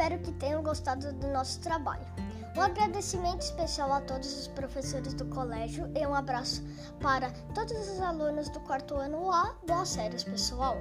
Espero que tenham gostado do nosso trabalho. Um agradecimento especial a todos os professores do colégio e um abraço para todos os alunos do quarto ano A. Boas séries, pessoal!